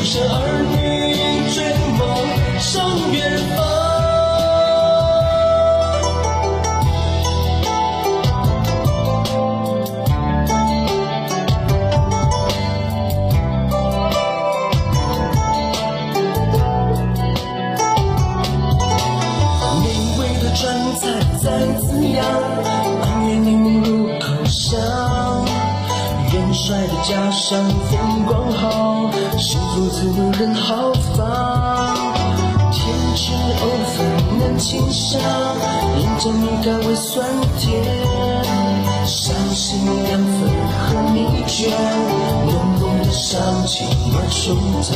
生儿女追梦上远方。美味的川菜在滋养，满月柠檬入口香。元帅的家乡风光好，独自有人豪放。天池藕粉嫩清香，沿着米干味酸甜，伤心凉粉和蜜卷，浓浓的香气而舒畅。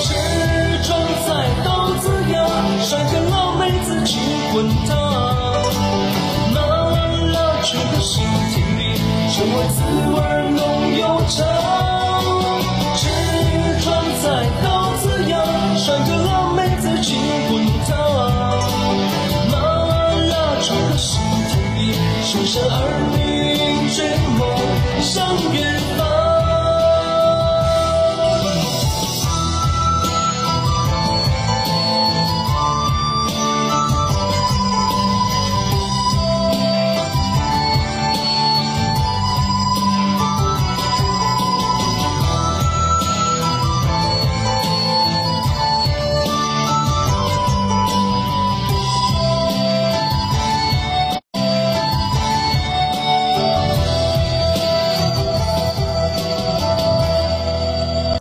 吃装菜豆子芽，帅哥老妹子去滚烫。麻辣春的心田里，生活滋味生儿女